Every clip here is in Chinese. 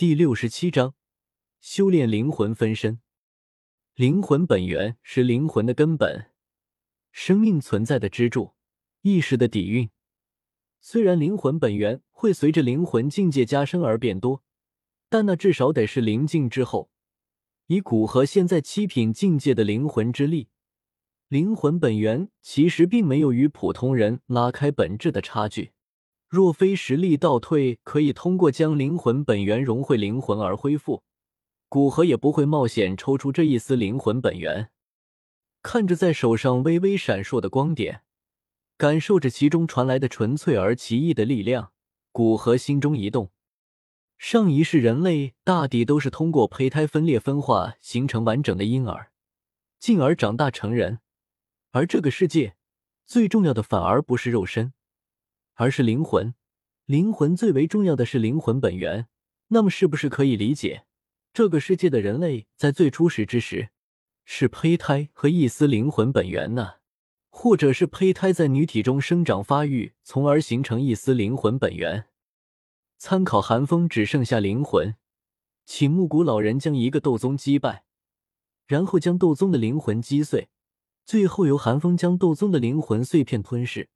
第六十七章，修炼灵魂分身。灵魂本源是灵魂的根本，生命存在的支柱，意识的底蕴。虽然灵魂本源会随着灵魂境界加深而变多，但那至少得是灵境之后。以古河现在七品境界的灵魂之力，灵魂本源其实并没有与普通人拉开本质的差距。若非实力倒退，可以通过将灵魂本源融汇灵魂而恢复，古河也不会冒险抽出这一丝灵魂本源。看着在手上微微闪烁的光点，感受着其中传来的纯粹而奇异的力量，古河心中一动。上一世人类大抵都是通过胚胎分裂分化形成完整的婴儿，进而长大成人。而这个世界最重要的反而不是肉身，而是灵魂。灵魂最为重要的是灵魂本源。那么，是不是可以理解，这个世界的人类在最初始之时是胚胎和一丝灵魂本源呢？或者是胚胎在女体中生长发育，从而形成一丝灵魂本源？参考寒风只剩下灵魂，请木谷老人将一个斗宗击败，然后将斗宗的灵魂击碎，最后由寒风将斗宗的灵魂碎片吞噬，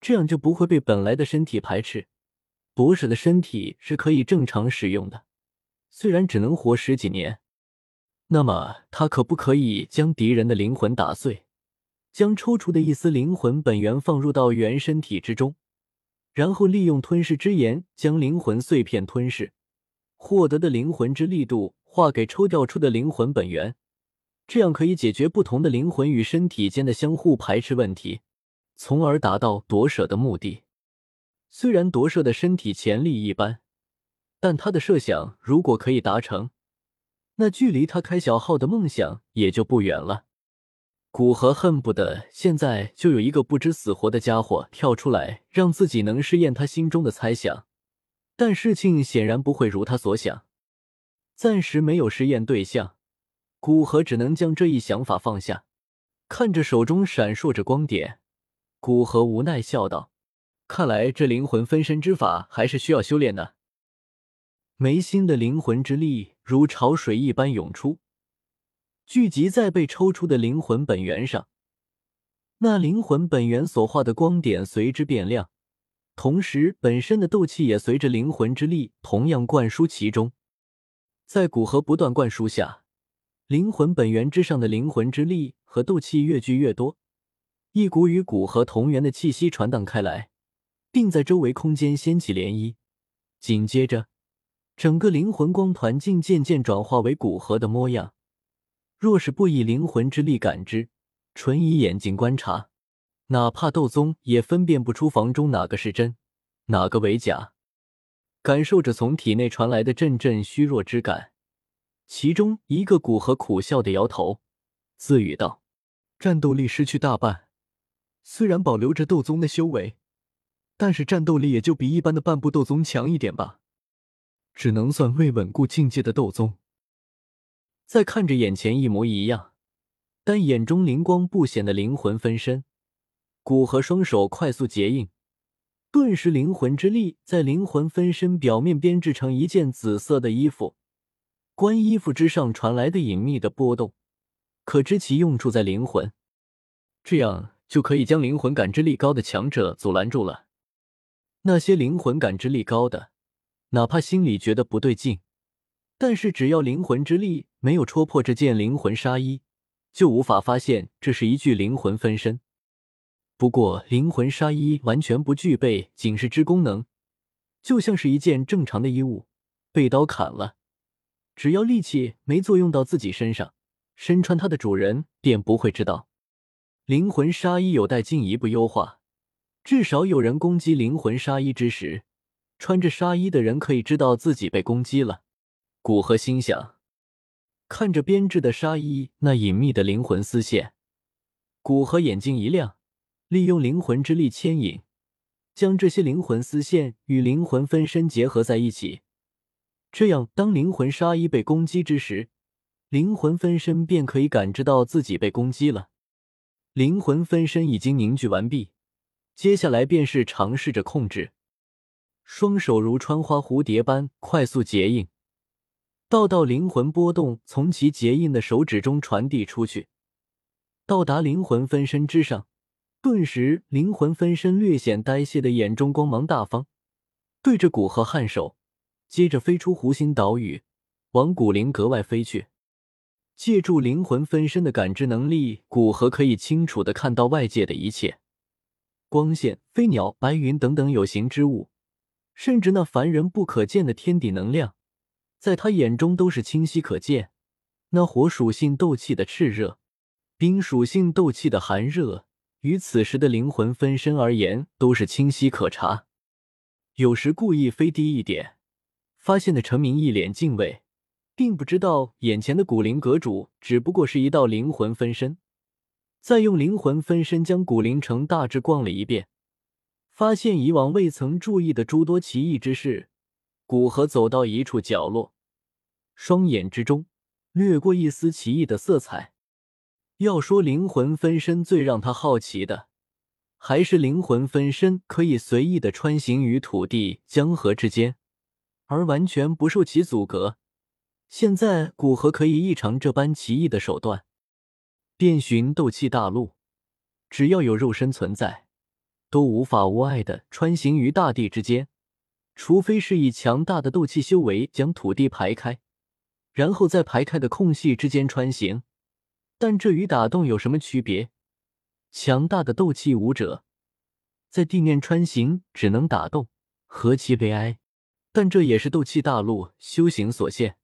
这样就不会被本来的身体排斥。博士的身体是可以正常使用的，虽然只能活十几年。那么他可不可以将敌人的灵魂打碎，将抽出的一丝灵魂本源放入到原身体之中？然后利用吞噬之炎将灵魂碎片吞噬，获得的灵魂之力度化给抽调出的灵魂本源，这样可以解决不同的灵魂与身体间的相互排斥问题，从而达到夺舍的目的。虽然夺舍的身体潜力一般，但他的设想如果可以达成，那距离他开小号的梦想也就不远了。古河恨不得现在就有一个不知死活的家伙跳出来，让自己能试验他心中的猜想。但事情显然不会如他所想，暂时没有试验对象，古河只能将这一想法放下。看着手中闪烁着光点，古河无奈笑道：“看来这灵魂分身之法还是需要修炼呢。”眉心的灵魂之力如潮水一般涌出。聚集在被抽出的灵魂本源上，那灵魂本源所化的光点随之变亮，同时本身的斗气也随着灵魂之力同样灌输其中。在古河不断灌输下，灵魂本源之上的灵魂之力和斗气越聚越多，一股与古河同源的气息传荡开来，并在周围空间掀起涟漪。紧接着，整个灵魂光团竟渐渐转化为古河的模样。若是不以灵魂之力感知，纯以眼睛观察，哪怕斗宗也分辨不出房中哪个是真，哪个为假。感受着从体内传来的阵阵虚弱之感，其中一个古河苦笑的摇头，自语道：“战斗力失去大半，虽然保留着斗宗的修为，但是战斗力也就比一般的半步斗宗强一点吧，只能算未稳固境界的斗宗。”再看着眼前一模一样，但眼中灵光不显的灵魂分身，古河双手快速结印，顿时灵魂之力在灵魂分身表面编织成一件紫色的衣服。观衣服之上传来的隐秘的波动，可知其用处在灵魂，这样就可以将灵魂感知力高的强者阻拦住了。那些灵魂感知力高的，哪怕心里觉得不对劲。但是，只要灵魂之力没有戳破这件灵魂纱衣，就无法发现这是一具灵魂分身。不过，灵魂纱衣完全不具备警示之功能，就像是一件正常的衣物，被刀砍了，只要力气没作用到自己身上，身穿它的主人便不会知道。灵魂纱衣有待进一步优化，至少有人攻击灵魂纱衣之时，穿着纱衣的人可以知道自己被攻击了。古河心想，看着编织的纱衣那隐秘的灵魂丝线，古河眼睛一亮，利用灵魂之力牵引，将这些灵魂丝线与灵魂分身结合在一起。这样，当灵魂纱衣被攻击之时，灵魂分身便可以感知到自己被攻击了。灵魂分身已经凝聚完毕，接下来便是尝试着控制，双手如穿花蝴蝶般快速结印。道道灵魂波动从其结印的手指中传递出去，到达灵魂分身之上。顿时，灵魂分身略显呆滞的眼中光芒大放，对着古河颔首，接着飞出湖心岛屿，往古灵阁外飞去。借助灵魂分身的感知能力，古河可以清楚的看到外界的一切，光线、飞鸟、白云等等有形之物，甚至那凡人不可见的天地能量，在他眼中都是清晰可见。那火属性斗气的炽热，冰属性斗气的寒热。与此时的灵魂分身而言，都是清晰可察。有时故意飞低一点，发现的陈明一脸敬畏，并不知道眼前的古灵阁主只不过是一道灵魂分身。再用灵魂分身将古灵城大致逛了一遍，发现以往未曾注意的诸多奇异之事。古河走到一处角落，双眼之中掠过一丝奇异的色彩。要说灵魂分身最让他好奇的，还是灵魂分身可以随意的穿行于土地江河之间，而完全不受其阻隔。现在古河可以异常这般奇异的手段，遍寻斗气大陆，只要有肉身存在，都无法无碍的穿行于大地之间，除非是以强大的斗气修为将土地排开，然后在排开的空隙之间穿行。但这与打洞有什么区别？强大的斗气武者在地面穿行只能打洞，何其悲哀！但这也是斗气大陆修行所限，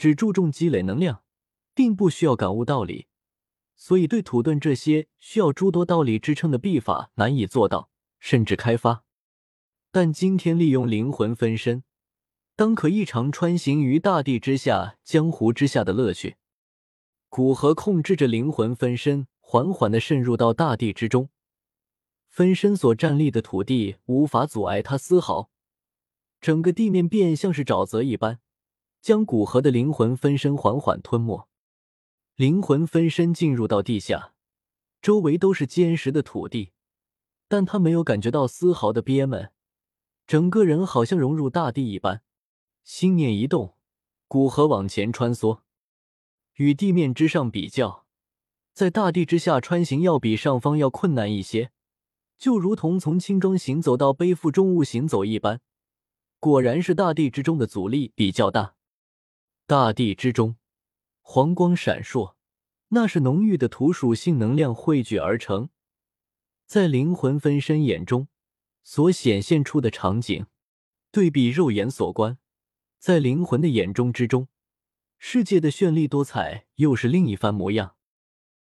只注重积累能量，并不需要感悟道理，所以对土遁这些需要诸多道理支撑的秘法难以做到，甚至开发。但今天利用灵魂分身，当可异常穿行于大地之下、江湖之下的乐趣。古河控制着灵魂分身，缓缓的渗入到大地之中。分身所站立的土地无法阻碍他丝毫，整个地面便像是沼泽一般，将古河的灵魂分身缓缓吞没。灵魂分身进入到地下，周围都是坚实的土地，但他没有感觉到丝毫的憋闷，整个人好像融入大地一般。心念一动，古河往前穿梭。与地面之上比较，在大地之下穿行要比上方要困难一些，就如同从轻装行走到背负重物行走一般。果然是大地之中的阻力比较大。大地之中，黄光闪烁，那是浓郁的土属性能量汇聚而成。在灵魂分身眼中所显现出的场景，对比肉眼所观，在灵魂的眼中之中。世界的绚丽多彩又是另一番模样。